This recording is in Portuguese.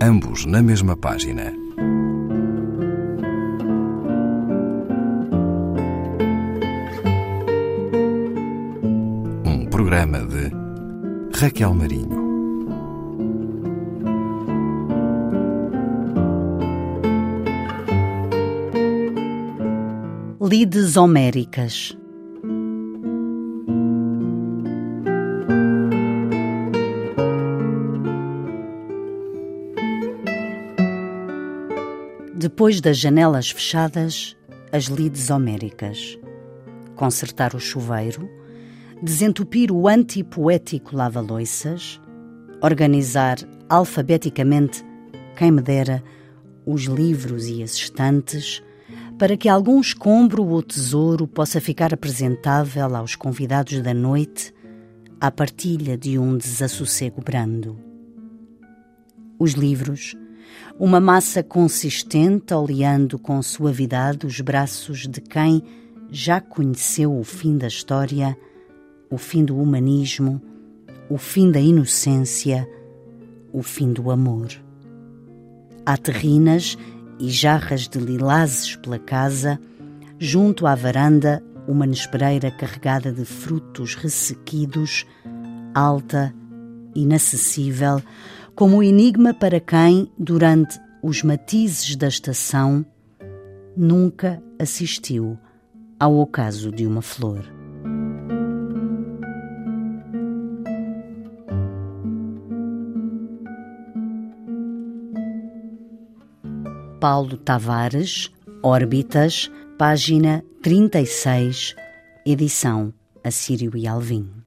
ambos na mesma página. Um programa de Raquel Marinho. Lides Homéricas Depois das janelas fechadas, as lides homéricas. Consertar o chuveiro, desentupir o antipoético lava-loiças, organizar alfabeticamente, quem me dera, os livros e as estantes, para que algum escombro ou tesouro possa ficar apresentável aos convidados da noite à partilha de um desassossego brando. Os livros, uma massa consistente oleando com suavidade os braços de quem já conheceu o fim da história, o fim do humanismo, o fim da inocência, o fim do amor. Há terrinas e jarras de lilazes pela casa, junto à varanda, uma nespereira carregada de frutos ressequidos, alta, inacessível, como enigma para quem, durante os matizes da estação, nunca assistiu ao ocaso de uma flor. Paulo Tavares, Órbitas, página 36, edição Assírio e Alvim